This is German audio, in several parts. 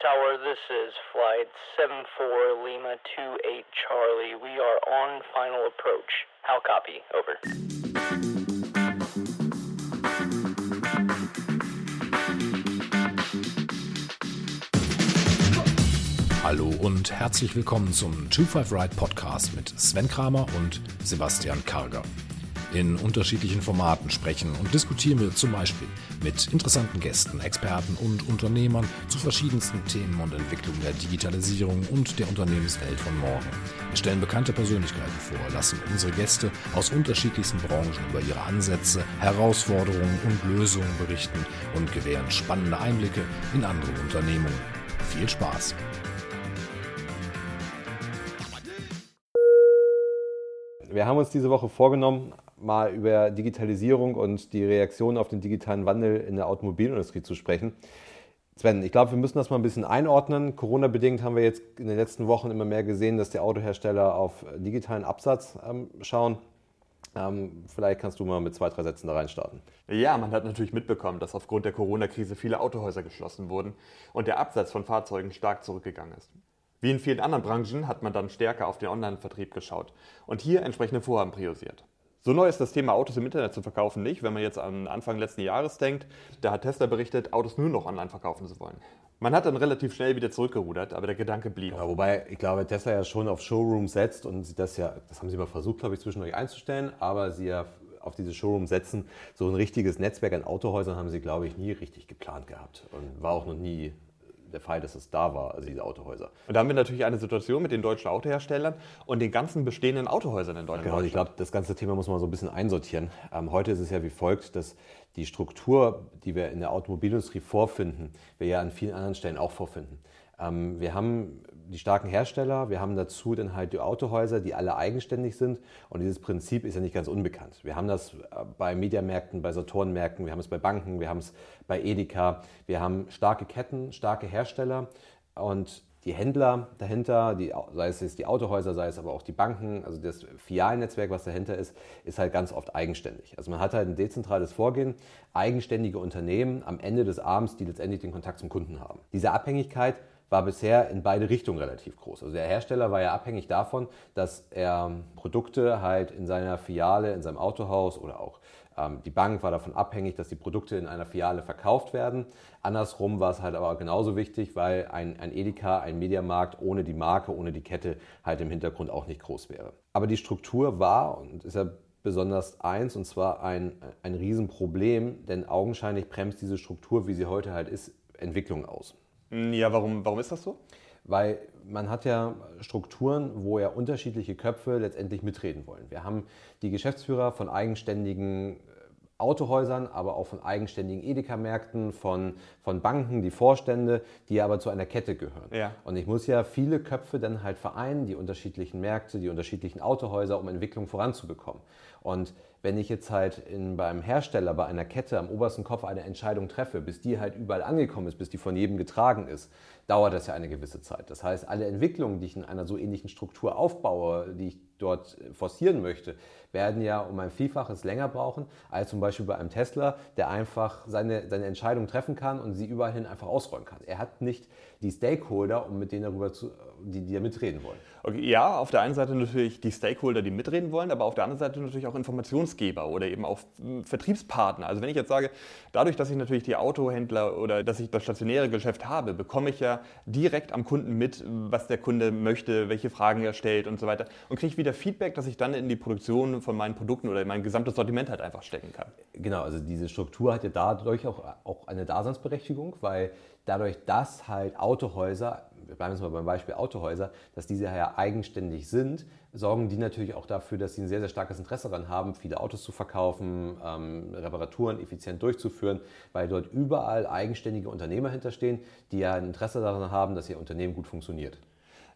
Tower, this is flight 74 Lima 28 Charlie. We are on final approach. How copy? Over. Hallo und herzlich willkommen zum 25 Ride Podcast mit Sven Kramer und Sebastian Karger. In unterschiedlichen Formaten sprechen und diskutieren wir zum Beispiel mit interessanten Gästen, Experten und Unternehmern zu verschiedensten Themen und Entwicklungen der Digitalisierung und der Unternehmenswelt von morgen. Wir stellen bekannte Persönlichkeiten vor, lassen unsere Gäste aus unterschiedlichsten Branchen über ihre Ansätze, Herausforderungen und Lösungen berichten und gewähren spannende Einblicke in andere Unternehmungen. Viel Spaß! Wir haben uns diese Woche vorgenommen, mal über Digitalisierung und die Reaktion auf den digitalen Wandel in der Automobilindustrie zu sprechen. Sven, ich glaube, wir müssen das mal ein bisschen einordnen. Corona-bedingt haben wir jetzt in den letzten Wochen immer mehr gesehen, dass die Autohersteller auf digitalen Absatz ähm, schauen. Ähm, vielleicht kannst du mal mit zwei, drei Sätzen da reinstarten. Ja, man hat natürlich mitbekommen, dass aufgrund der Corona-Krise viele Autohäuser geschlossen wurden und der Absatz von Fahrzeugen stark zurückgegangen ist. Wie in vielen anderen Branchen hat man dann stärker auf den Online-Vertrieb geschaut und hier entsprechende Vorhaben priorisiert. So neu ist das Thema Autos im Internet zu verkaufen nicht, wenn man jetzt an Anfang letzten Jahres denkt. Da hat Tesla berichtet, Autos nur noch online verkaufen zu wollen. Man hat dann relativ schnell wieder zurückgerudert, aber der Gedanke blieb. Ja, wobei ich glaube, Tesla ja schon auf Showroom setzt und das ja, das haben sie mal versucht, glaube ich, zwischendurch einzustellen, aber sie ja auf diese Showroom setzen. So ein richtiges Netzwerk an Autohäusern haben sie, glaube ich, nie richtig geplant gehabt und war auch noch nie der Fall, dass es da war, also diese Autohäuser. Und da haben wir natürlich eine Situation mit den deutschen Autoherstellern und den ganzen bestehenden Autohäusern in Deutschland. Genau, ich glaube, das ganze Thema muss man so ein bisschen einsortieren. Ähm, heute ist es ja wie folgt, dass die Struktur, die wir in der Automobilindustrie vorfinden, wir ja an vielen anderen Stellen auch vorfinden. Ähm, wir haben die starken Hersteller, wir haben dazu dann halt die Autohäuser, die alle eigenständig sind. Und dieses Prinzip ist ja nicht ganz unbekannt. Wir haben das äh, bei Mediamärkten, bei Saturnmärkten, wir haben es bei Banken, wir haben es bei Edeka. Wir haben starke Ketten, starke Hersteller und die Händler dahinter, die, sei es die Autohäuser, sei es aber auch die Banken, also das Filialnetzwerk, was dahinter ist, ist halt ganz oft eigenständig. Also man hat halt ein dezentrales Vorgehen, eigenständige Unternehmen am Ende des Abends, die letztendlich den Kontakt zum Kunden haben. Diese Abhängigkeit war bisher in beide Richtungen relativ groß. Also der Hersteller war ja abhängig davon, dass er Produkte halt in seiner Filiale, in seinem Autohaus oder auch ähm, die Bank war davon abhängig, dass die Produkte in einer Filiale verkauft werden. Andersrum war es halt aber genauso wichtig, weil ein, ein Edeka, ein Mediamarkt ohne die Marke, ohne die Kette halt im Hintergrund auch nicht groß wäre. Aber die Struktur war und ist ja besonders eins, und zwar ein, ein Riesenproblem, denn augenscheinlich bremst diese Struktur, wie sie heute halt ist, Entwicklung aus. Ja, warum, warum ist das so? Weil man hat ja Strukturen, wo ja unterschiedliche Köpfe letztendlich mitreden wollen. Wir haben die Geschäftsführer von eigenständigen äh, Autohäusern, aber auch von eigenständigen Edeka-Märkten, von, von Banken, die Vorstände, die aber zu einer Kette gehören. Ja. Und ich muss ja viele Köpfe dann halt vereinen, die unterschiedlichen Märkte, die unterschiedlichen Autohäuser, um Entwicklung voranzubekommen. Und wenn ich jetzt halt in, beim Hersteller, bei einer Kette am obersten Kopf eine Entscheidung treffe, bis die halt überall angekommen ist, bis die von jedem getragen ist, dauert das ja eine gewisse Zeit. Das heißt, alle Entwicklungen, die ich in einer so ähnlichen Struktur aufbaue, die ich dort forcieren möchte, werden ja um ein Vielfaches länger brauchen, als zum Beispiel bei einem Tesla, der einfach seine, seine Entscheidung treffen kann und sie überall hin einfach ausrollen kann. Er hat nicht die Stakeholder, um mit denen darüber zu, die, die da mitreden wollen. Okay, ja, auf der einen Seite natürlich die Stakeholder, die mitreden wollen, aber auf der anderen Seite natürlich auch Informationsgeber oder eben auch hm, Vertriebspartner. Also wenn ich jetzt sage, dadurch, dass ich natürlich die Autohändler oder dass ich das stationäre Geschäft habe, bekomme ich ja direkt am Kunden mit, was der Kunde möchte, welche Fragen er stellt und so weiter und kriege wieder Feedback, dass ich dann in die Produktion von meinen Produkten oder in mein gesamtes Sortiment halt einfach stecken kann. Genau, also diese Struktur hat ja dadurch auch, auch eine Daseinsberechtigung, weil dadurch, dass halt Autohäuser wir bleiben jetzt mal beim Beispiel Autohäuser, dass diese ja eigenständig sind, sorgen die natürlich auch dafür, dass sie ein sehr, sehr starkes Interesse daran haben, viele Autos zu verkaufen, ähm, Reparaturen effizient durchzuführen, weil dort überall eigenständige Unternehmer hinterstehen, die ja ein Interesse daran haben, dass ihr Unternehmen gut funktioniert.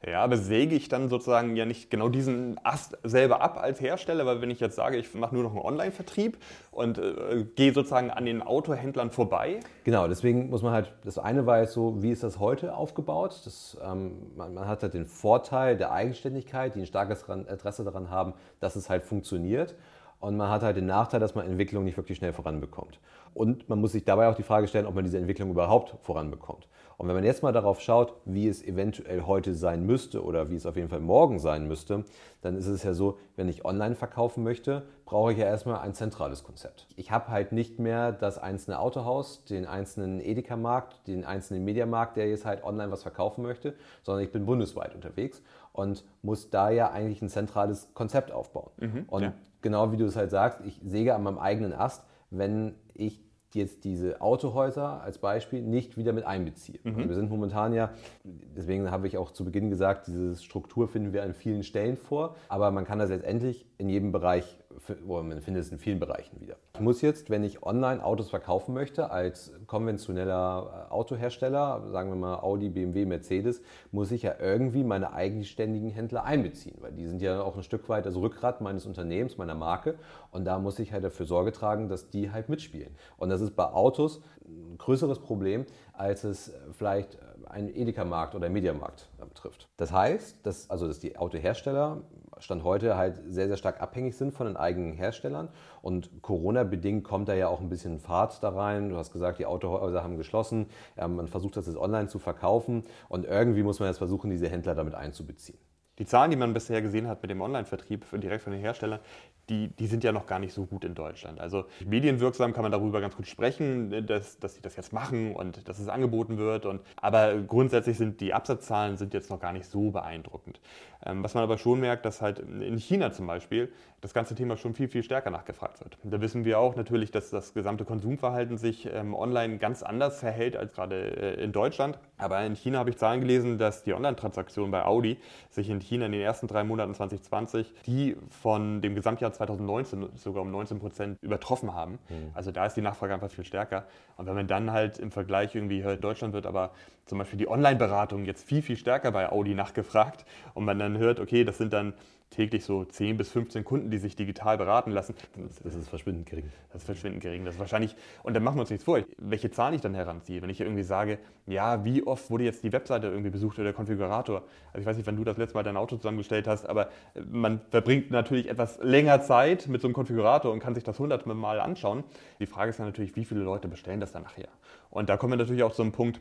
Ja, aber säge ich dann sozusagen ja nicht genau diesen Ast selber ab als Hersteller, weil wenn ich jetzt sage, ich mache nur noch einen Online-Vertrieb und äh, gehe sozusagen an den Autohändlern vorbei? Genau, deswegen muss man halt, das eine war jetzt so, wie ist das heute aufgebaut? Das, ähm, man, man, hat halt den Vorteil der Eigenständigkeit, die ein starkes Interesse daran haben, dass es halt funktioniert. und man hat halt den Nachteil, dass man Entwicklung nicht wirklich schnell voranbekommt. Und man muss sich dabei auch die Frage stellen, ob man diese Entwicklung überhaupt voranbekommt. Und wenn man jetzt mal darauf schaut, wie es eventuell heute sein müsste oder wie es auf jeden Fall morgen sein müsste, dann ist es ja so, wenn ich online verkaufen möchte, brauche ich ja erstmal ein zentrales Konzept. Ich habe halt nicht mehr das einzelne Autohaus, den einzelnen Edeka-Markt, den einzelnen Mediamarkt, der jetzt halt online was verkaufen möchte, sondern ich bin bundesweit unterwegs und muss da ja eigentlich ein zentrales Konzept aufbauen. Mhm, und ja. genau wie du es halt sagst, ich säge an meinem eigenen Ast, wenn ich jetzt diese Autohäuser als Beispiel nicht wieder mit einbeziehe. Mhm. Also wir sind momentan ja, deswegen habe ich auch zu Beginn gesagt, diese Struktur finden wir an vielen Stellen vor, aber man kann das letztendlich in jedem Bereich, man findet es in vielen Bereichen wieder. Ich muss jetzt, wenn ich online Autos verkaufen möchte, als konventioneller äh, Autohersteller, sagen wir mal Audi, BMW, Mercedes, muss ich ja irgendwie meine eigenständigen Händler einbeziehen, weil die sind ja auch ein Stück weit das Rückgrat meines Unternehmens, meiner Marke und da muss ich halt dafür Sorge tragen, dass die halt mitspielen. Und das ist bei Autos ein größeres Problem, als es vielleicht ein Edeka-Markt oder Mediamarkt betrifft. Das heißt, dass, also, dass die Autohersteller Stand heute halt sehr, sehr stark abhängig sind von den eigenen Herstellern. Und Corona-bedingt kommt da ja auch ein bisschen Fahrt da rein. Du hast gesagt, die Autohäuser haben geschlossen. man versucht das jetzt online zu verkaufen. Und irgendwie muss man jetzt versuchen, diese Händler damit einzubeziehen. Die Zahlen, die man bisher gesehen hat mit dem Online-Vertrieb direkt von den Herstellern, die, die sind ja noch gar nicht so gut in Deutschland. Also medienwirksam kann man darüber ganz gut sprechen, dass, dass sie das jetzt machen und dass es angeboten wird. Und, aber grundsätzlich sind die Absatzzahlen sind jetzt noch gar nicht so beeindruckend. Ähm, was man aber schon merkt, dass halt in China zum Beispiel das ganze Thema schon viel, viel stärker nachgefragt wird. Da wissen wir auch natürlich, dass das gesamte Konsumverhalten sich ähm, online ganz anders verhält als gerade äh, in Deutschland. Aber in China habe ich Zahlen gelesen, dass die Online-Transaktionen bei Audi sich in China in den ersten drei Monaten 2020 die von dem Gesamtjahr 2019 sogar um 19 Prozent übertroffen haben. Mhm. Also da ist die Nachfrage einfach viel stärker. Und wenn man dann halt im Vergleich irgendwie hört, Deutschland wird aber zum Beispiel die Online-Beratung jetzt viel, viel stärker bei Audi nachgefragt und man dann hört, okay, das sind dann täglich so 10 bis 15 Kunden, die sich digital beraten lassen. Das ist verschwindend gering. Das ist verschwindend gering. Das ist wahrscheinlich, und dann machen wir uns nichts vor, welche Zahlen ich dann heranziehe. Wenn ich irgendwie sage, ja, wie oft wurde jetzt die Webseite irgendwie besucht oder der Konfigurator? Also ich weiß nicht, wann du das letzte Mal dein Auto zusammengestellt hast, aber man verbringt natürlich etwas länger Zeit mit so einem Konfigurator und kann sich das hunderte Mal anschauen. Die Frage ist dann natürlich, wie viele Leute bestellen das dann nachher? Und da kommen wir natürlich auch zu einem Punkt,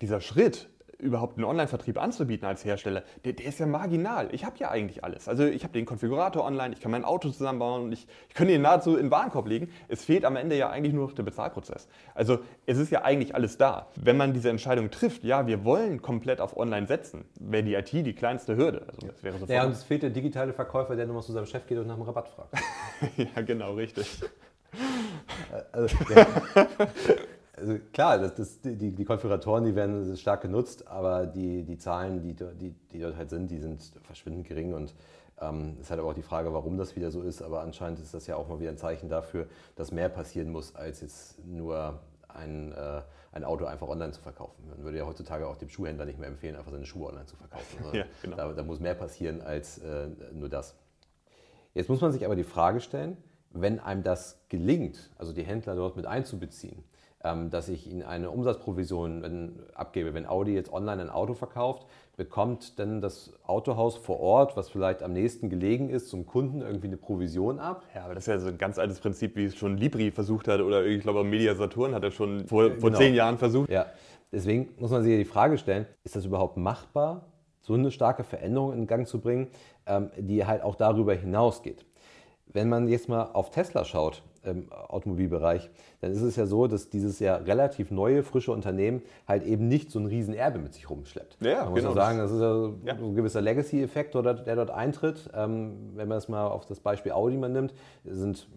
dieser Schritt, überhaupt einen Online-Vertrieb anzubieten als Hersteller, der, der ist ja marginal. Ich habe ja eigentlich alles. Also ich habe den Konfigurator online, ich kann mein Auto zusammenbauen, ich, ich kann ihn nahezu in den Warenkorb legen. Es fehlt am Ende ja eigentlich nur noch der Bezahlprozess. Also es ist ja eigentlich alles da. Wenn man diese Entscheidung trifft, ja, wir wollen komplett auf Online setzen, wäre die IT die kleinste Hürde. Also das wäre ja, und es fehlt der digitale Verkäufer, der nochmal zu seinem Chef geht und nach einem Rabatt fragt. ja, genau, richtig. also, ja. Also klar, das, das, die, die Konfiguratoren, die werden stark genutzt, aber die, die Zahlen, die, die, die dort halt sind, die sind verschwindend gering und ähm, ist halt aber auch die Frage, warum das wieder so ist. Aber anscheinend ist das ja auch mal wieder ein Zeichen dafür, dass mehr passieren muss, als jetzt nur ein, äh, ein Auto einfach online zu verkaufen. Man würde ja heutzutage auch dem Schuhhändler nicht mehr empfehlen, einfach seine Schuhe online zu verkaufen. ja, genau. da, da, muss mehr passieren als äh, nur das. Jetzt muss man sich aber die Frage stellen, wenn einem das gelingt, also die Händler dort mit einzubeziehen, dass ich ihnen eine Umsatzprovision abgebe. Wenn Audi jetzt online ein Auto verkauft, bekommt dann das Autohaus vor Ort, was vielleicht am nächsten gelegen ist, zum Kunden irgendwie eine Provision ab? Ja, aber das ist ja so ein ganz altes Prinzip, wie es schon Libri versucht hat oder ich glaube Media Saturn hat er schon vor, vor genau. zehn Jahren versucht. Ja, deswegen muss man sich ja die Frage stellen, ist das überhaupt machbar, so eine starke Veränderung in Gang zu bringen, ähm, die halt auch darüber hinausgeht? Wenn man jetzt mal auf Tesla schaut, im Automobilbereich, dann ist es ja so, dass dieses ja relativ neue, frische Unternehmen halt eben nicht so ein Riesenerbe mit sich rumschleppt. Ja, man muss genau. sagen, das ist ja, ja. so ein gewisser Legacy-Effekt, der dort eintritt. Ähm, wenn man es mal auf das Beispiel Audi mal nimmt, sind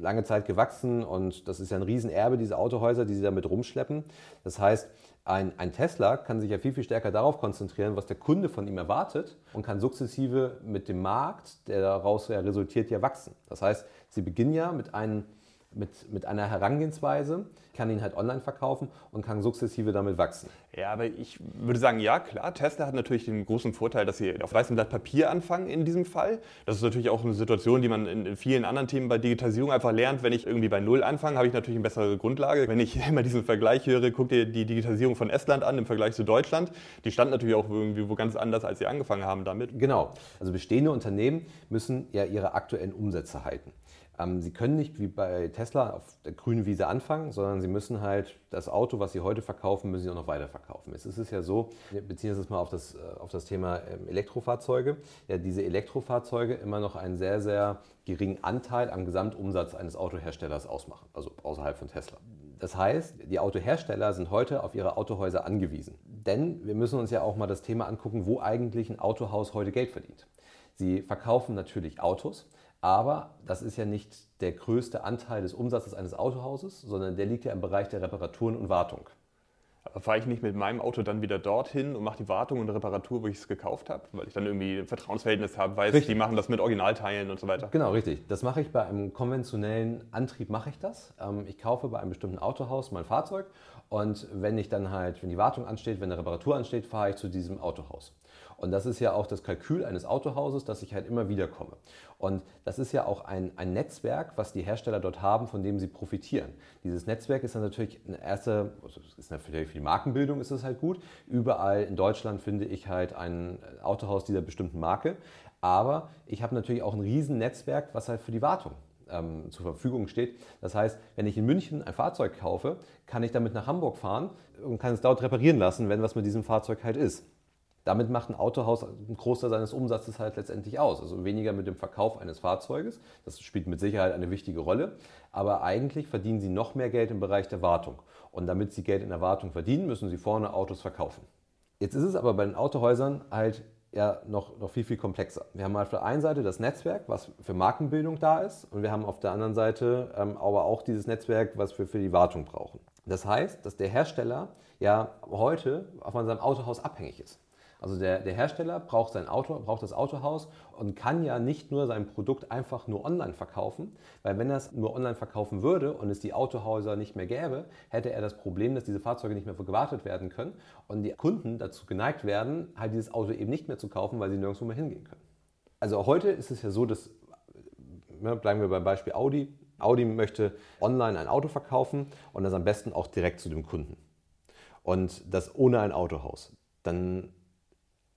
lange Zeit gewachsen und das ist ja ein Riesenerbe, diese Autohäuser, die sie damit rumschleppen. Das heißt, ein, ein, Tesla kann sich ja viel, viel stärker darauf konzentrieren, was der Kunde von ihm erwartet und kann sukzessive mit dem Markt, der daraus resultiert, ja wachsen. Das heißt, sie beginnen ja mit, einem, mit, mit einer Herangehensweise, kann ihn halt online verkaufen und kann sukzessive damit wachsen. Ja, aber ich würde sagen, ja, klar, Tesla hat natürlich den großen Vorteil, dass sie auf weißem Blatt Papier anfangen in diesem Fall. Das ist natürlich auch eine Situation, die man in vielen anderen Themen bei Digitalisierung einfach lernt. Wenn ich irgendwie bei Null anfange, habe ich natürlich eine bessere Grundlage. Wenn ich immer diesen Vergleich höre, guck dir die Digitalisierung von Estland an im Vergleich zu Deutschland. Die stand natürlich auch irgendwie wo ganz anders, als sie angefangen haben damit. Genau. Also bestehende Unternehmen müssen ja ihre aktuellen Umsätze halten. Ähm, sie können nicht wie bei Tesla auf der grünen Wiese anfangen, sondern sie müssen halt das Auto, was sie heute verkaufen, müssen sie auch noch weiterverkaufen. Es ist ja so, beziehen uns jetzt mal auf das, äh, auf das Thema ähm, Elektrofahrzeuge, ja diese Elektrofahrzeuge immer noch einen sehr, sehr geringen Anteil am Gesamtumsatz eines Autoherstellers ausmachen, also außerhalb von Tesla. Das heißt, die Autohersteller sind heute auf ihre Autohäuser angewiesen. Denn wir müssen uns ja auch mal das Thema angucken, wo eigentlich ein Autohaus heute Geld verdient. Sie verkaufen natürlich Autos, aber das ist ja nicht der größte Anteil des Umsatzes eines Autohauses, sondern der liegt ja im Bereich der Reparaturen und Wartung. Aber fahre ich nicht mit meinem Auto dann wieder dorthin und mache die Wartung und Reparatur, wo ich es gekauft habe, weil ich dann irgendwie ein Vertrauensverhältnis habe, weiß, richtig. die machen das mit Originalteilen und so weiter. Genau, richtig. Das mache ich bei einem konventionellen Antrieb, mache ich das. Ähm, ich kaufe bei einem bestimmten Autohaus mein Fahrzeug und wenn ich dann halt, wenn die Wartung ansteht, wenn eine Reparatur ansteht, fahre ich zu diesem Autohaus. Und das ist ja auch das Kalkül eines Autohauses, dass ich halt immer wieder komme. Und das ist ja auch ein, ein Netzwerk, was die Hersteller dort haben, von dem sie profitieren. Dieses Netzwerk ist dann natürlich eine erste, also ist natürlich für die Markenbildung ist es halt gut. Überall in Deutschland finde ich halt ein Autohaus dieser bestimmten Marke. Aber ich habe natürlich auch ein Riesennetzwerk, was halt für die Wartung ähm, zur Verfügung steht. Das heißt, wenn ich in München ein Fahrzeug kaufe, kann ich damit nach Hamburg fahren und kann es dort reparieren lassen, wenn was mit diesem Fahrzeug halt ist. Damit macht ein Autohaus einen Großteil seines Umsatzes halt letztendlich aus. Also weniger mit dem Verkauf eines Fahrzeuges. Das spielt mit Sicherheit eine wichtige Rolle. Aber eigentlich verdienen sie noch mehr Geld im Bereich der Wartung. Und damit sie Geld in der Wartung verdienen, müssen sie vorne Autos verkaufen. Jetzt ist es aber bei den Autohäusern halt ja noch, noch viel, viel komplexer. Wir haben auf der einen Seite das Netzwerk, was für Markenbildung da ist. Und wir haben auf der anderen Seite ähm, aber auch dieses Netzwerk, was wir für die Wartung brauchen. Das heißt, dass der Hersteller ja heute von seinem Autohaus abhängig ist. Also der, der Hersteller braucht sein Auto, braucht das Autohaus und kann ja nicht nur sein Produkt einfach nur online verkaufen, weil wenn er es nur online verkaufen würde und es die Autohäuser nicht mehr gäbe, hätte er das Problem, dass diese Fahrzeuge nicht mehr gewartet werden können und die Kunden dazu geneigt werden, halt dieses Auto eben nicht mehr zu kaufen, weil sie nirgendwo mehr hingehen können. Also heute ist es ja so, dass, ne, bleiben wir beim Beispiel Audi, Audi möchte online ein Auto verkaufen und das am besten auch direkt zu dem Kunden. Und das ohne ein Autohaus. Dann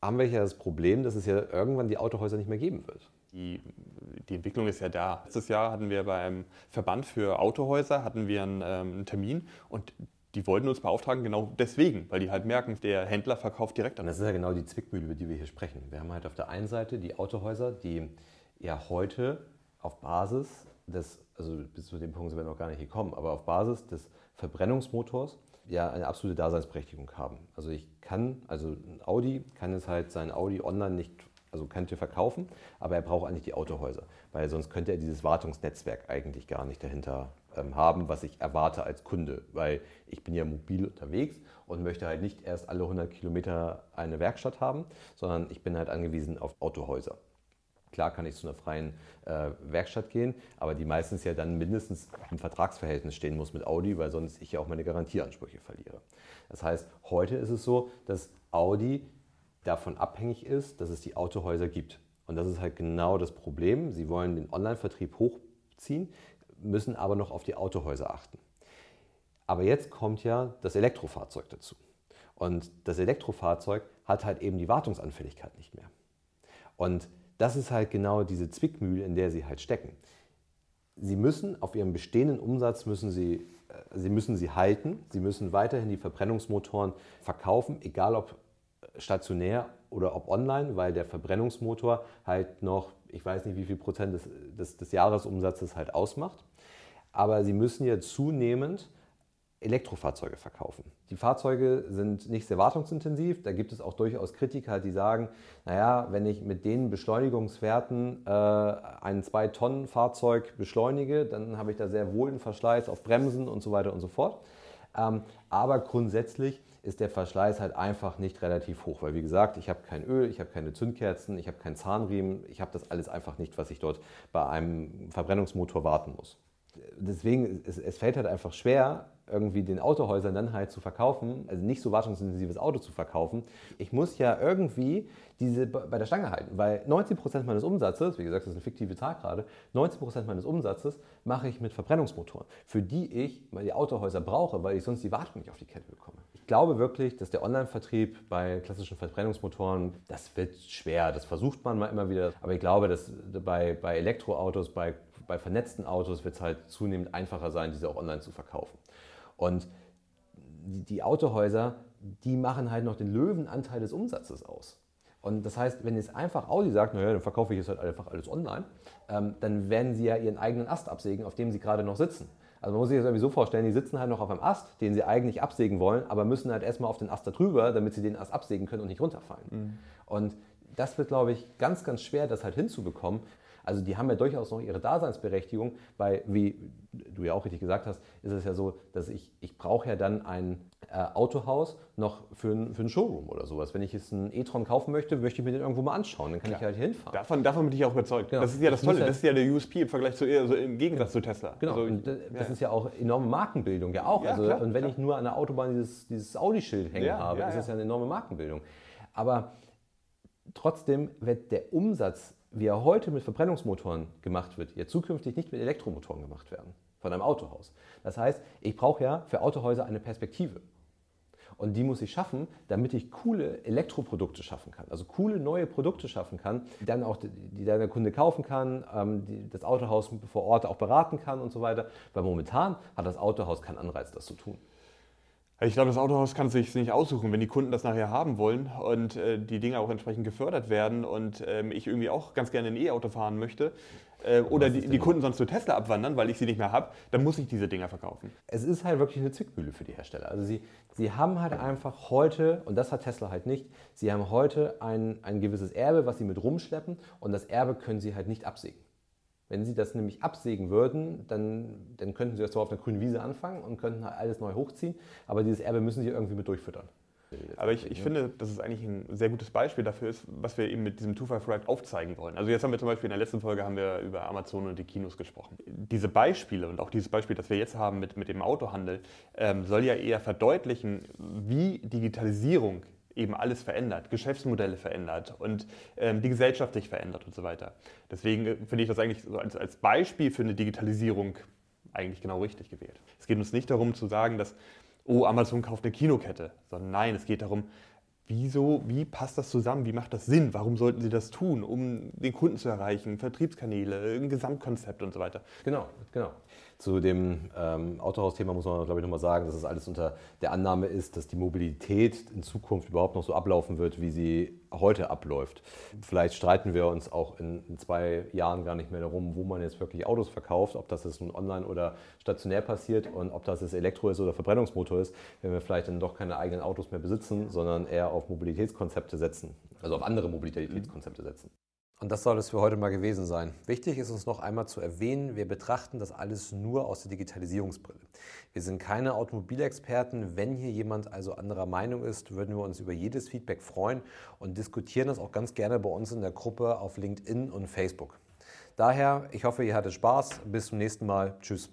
haben wir ja das Problem, dass es ja irgendwann die Autohäuser nicht mehr geben wird. Die, die Entwicklung ist ja da. Letztes Jahr hatten wir beim Verband für Autohäuser hatten wir einen, ähm, einen Termin und die wollten uns beauftragen, genau deswegen, weil die halt merken, der Händler verkauft direkt an. Das ist ja genau die Zwickmühle, über die wir hier sprechen. Wir haben halt auf der einen Seite die Autohäuser, die ja heute auf Basis des, also bis zu dem Punkt sind wir noch gar nicht gekommen, aber auf Basis des Verbrennungsmotors ja eine absolute Daseinsberechtigung haben. Also ich kann, also Audi kann es halt sein Audi online nicht, also könnte verkaufen, aber er braucht eigentlich die Autohäuser, weil sonst könnte er dieses Wartungsnetzwerk eigentlich gar nicht dahinter ähm, haben, was ich erwarte als Kunde, weil ich bin ja mobil unterwegs und möchte halt nicht erst alle 100 Kilometer eine Werkstatt haben, sondern ich bin halt angewiesen auf Autohäuser. Klar kann ich zu einer freien äh, Werkstatt gehen, aber die meistens ja dann mindestens im Vertragsverhältnis stehen muss mit Audi, weil sonst ich ja auch meine Garantieansprüche verliere. Das heißt, heute ist es so, dass Audi davon abhängig ist, dass es die Autohäuser gibt. Und das ist halt genau das Problem. Sie wollen den Online-Vertrieb hochziehen, müssen aber noch auf die Autohäuser achten. Aber jetzt kommt ja das Elektrofahrzeug dazu. Und das Elektrofahrzeug hat halt eben die Wartungsanfälligkeit nicht mehr. Und das ist halt genau diese Zwickmühle, in der sie halt stecken. Sie müssen auf ihrem bestehenden Umsatz müssen sie, äh, sie müssen sie halten. Sie müssen weiterhin die Verbrennungsmotoren verkaufen, egal ob stationär oder ob online, weil der Verbrennungsmotor halt noch, ich weiß nicht, wie viel Prozent des, des, des Jahresumsatzes halt ausmacht. Aber sie müssen ja zunehmend Elektrofahrzeuge verkaufen. Die Fahrzeuge sind nicht sehr wartungsintensiv. Da gibt es auch durchaus Kritiker, die sagen, naja, wenn ich mit den Beschleunigungswerten äh, ein 2-Tonnen-Fahrzeug beschleunige, dann habe ich da sehr wohl einen Verschleiß auf Bremsen und so weiter und so fort. Ähm, aber grundsätzlich ist der Verschleiß halt einfach nicht relativ hoch, weil wie gesagt, ich habe kein Öl, ich habe keine Zündkerzen, ich habe keinen Zahnriemen, ich habe das alles einfach nicht, was ich dort bei einem Verbrennungsmotor warten muss. Deswegen, es, es fällt halt einfach schwer, irgendwie den Autohäusern dann halt zu verkaufen, also nicht so wartungsintensives Auto zu verkaufen. Ich muss ja irgendwie diese bei der Stange halten, weil 90% meines Umsatzes, wie gesagt, das ist eine fiktive Zahl gerade, 90% meines Umsatzes mache ich mit Verbrennungsmotoren, für die ich die Autohäuser brauche, weil ich sonst die Wartung nicht auf die Kette bekomme. Ich glaube wirklich, dass der Online-Vertrieb bei klassischen Verbrennungsmotoren, das wird schwer. Das versucht man mal immer wieder. Aber ich glaube, dass bei, bei Elektroautos, bei, bei vernetzten Autos wird es halt zunehmend einfacher sein, diese auch online zu verkaufen. Und die Autohäuser, die machen halt noch den Löwenanteil des Umsatzes aus. Und das heißt, wenn jetzt einfach Audi sagt, naja, dann verkaufe ich jetzt halt einfach alles online, ähm, dann werden sie ja ihren eigenen Ast absägen, auf dem sie gerade noch sitzen. Also man muss sich das irgendwie so vorstellen, die sitzen halt noch auf einem Ast, den sie eigentlich absägen wollen, aber müssen halt erstmal auf den Ast darüber, damit sie den Ast absägen können und nicht runterfallen. Mhm. Und das wird, glaube ich, ganz, ganz schwer, das halt hinzubekommen. Also die haben ja durchaus noch ihre Daseinsberechtigung, weil, wie du ja auch richtig gesagt hast, ist es ja so, dass ich, ich brauche ja dann ein äh, Autohaus noch für ein, für ein Showroom oder sowas. Wenn ich jetzt einen e-tron kaufen möchte, möchte ich mir den irgendwo mal anschauen, dann kann Klar. ich halt hier hinfahren. Davon, davon bin ich auch überzeugt. Genau. Das ist ja das, das Tolle, das ist ja der USP im Vergleich zu, also im Gegensatz zu Tesla. Genau, also, das, ja. ist ja auch enorme Markenbildung, ja auch. Ja, also, klar, und wenn klar. ich nur an der Autobahn dieses, dieses Audi-Schild hängen ja, habe, ist das ja eine enorme Markenbildung. Aber trotzdem wird der Umsatz wie er heute mit Verbrennungsmotoren gemacht wird, ja zukünftig nicht mit Elektromotoren gemacht werden von einem Autohaus. Das heißt, ich brauche ja für Autohäuser eine Perspektive. Und die muss ich schaffen, damit ich coole Elektroprodukte schaffen kann. Also coole neue Produkte schaffen kann, die dann auch die dann der Kunde kaufen kann, ähm, die das Autohaus vor Ort auch beraten kann und so weiter. Weil momentan hat das Autohaus keinen Anreiz, das zu tun. Ich glaube, das Autohaus kann es sich nicht aussuchen, wenn die Kunden das nachher haben wollen und äh, die Dinge auch entsprechend gefördert werden und ähm, ich irgendwie auch ganz gerne ein E-Auto fahren möchte äh, oder die, die, Kunden sonst zu Tesla abwandern, weil ich sie nicht mehr habe, dann muss ich diese Dinger verkaufen. Es ist halt wirklich eine Zwickmühle für die Hersteller. Also sie, sie haben halt einfach heute, und das hat Tesla halt nicht, sie haben heute ein, ein gewisses Erbe, was sie mit rumschleppen und das Erbe können sie halt nicht absägen. Wenn Sie das nämlich absägen würden, dann, dann könnten Sie das zwar auf der grünen Wiese anfangen und könnten alles neu hochziehen, aber dieses Erbe müssen Sie irgendwie mit durchfüttern. Aber ich, ich finde, dass es eigentlich ein sehr gutes Beispiel dafür ist, was wir eben mit diesem Two-Five-Ride aufzeigen wollen. Also jetzt haben wir zum Beispiel in der letzten Folge haben wir über Amazon und die Kinos gesprochen. Diese Beispiele und auch dieses Beispiel, das wir jetzt haben mit, mit dem Autohandel, ähm, soll ja eher verdeutlichen, wie Digitalisierung eben alles verändert, Geschäftsmodelle verändert und ähm, die Gesellschaft sich verändert und so weiter. Deswegen äh, finde ich das eigentlich so als, als Beispiel für eine Digitalisierung eigentlich genau richtig gewählt. Es geht uns nicht darum zu sagen, dass, oh, Amazon kauft eine Kinokette, sondern nein, es geht darum, wieso, wie passt das zusammen, wie macht das Sinn, warum sollten sie das tun, um den Kunden zu erreichen, Vertriebskanäle, ein Gesamtkonzept und so weiter. Genau, genau. Zu dem ähm, Autohaus-Thema muss man, glaube ich, nochmal sagen, dass es alles unter der Annahme ist, dass die Mobilität in Zukunft überhaupt noch so ablaufen wird, wie sie heute abläuft. Vielleicht streiten wir uns auch in, in zwei Jahren gar nicht mehr darum, wo man jetzt wirklich Autos verkauft, ob das jetzt nun online oder stationär passiert und ob das jetzt Elektro ist oder Verbrennungsmotor ist, wenn wir vielleicht dann doch keine eigenen Autos mehr besitzen, sondern eher auf Mobilitätskonzepte setzen, also auf andere Mobilitätskonzepte setzen. Und das soll es für heute mal gewesen sein. Wichtig ist uns noch einmal zu erwähnen, wir betrachten das alles nur aus der Digitalisierungsbrille. Wir sind keine Automobilexperten. Wenn hier jemand also anderer Meinung ist, würden wir uns über jedes Feedback freuen und diskutieren das auch ganz gerne bei uns in der Gruppe auf LinkedIn und Facebook. Daher, ich hoffe, ihr hattet Spaß. Bis zum nächsten Mal. Tschüss.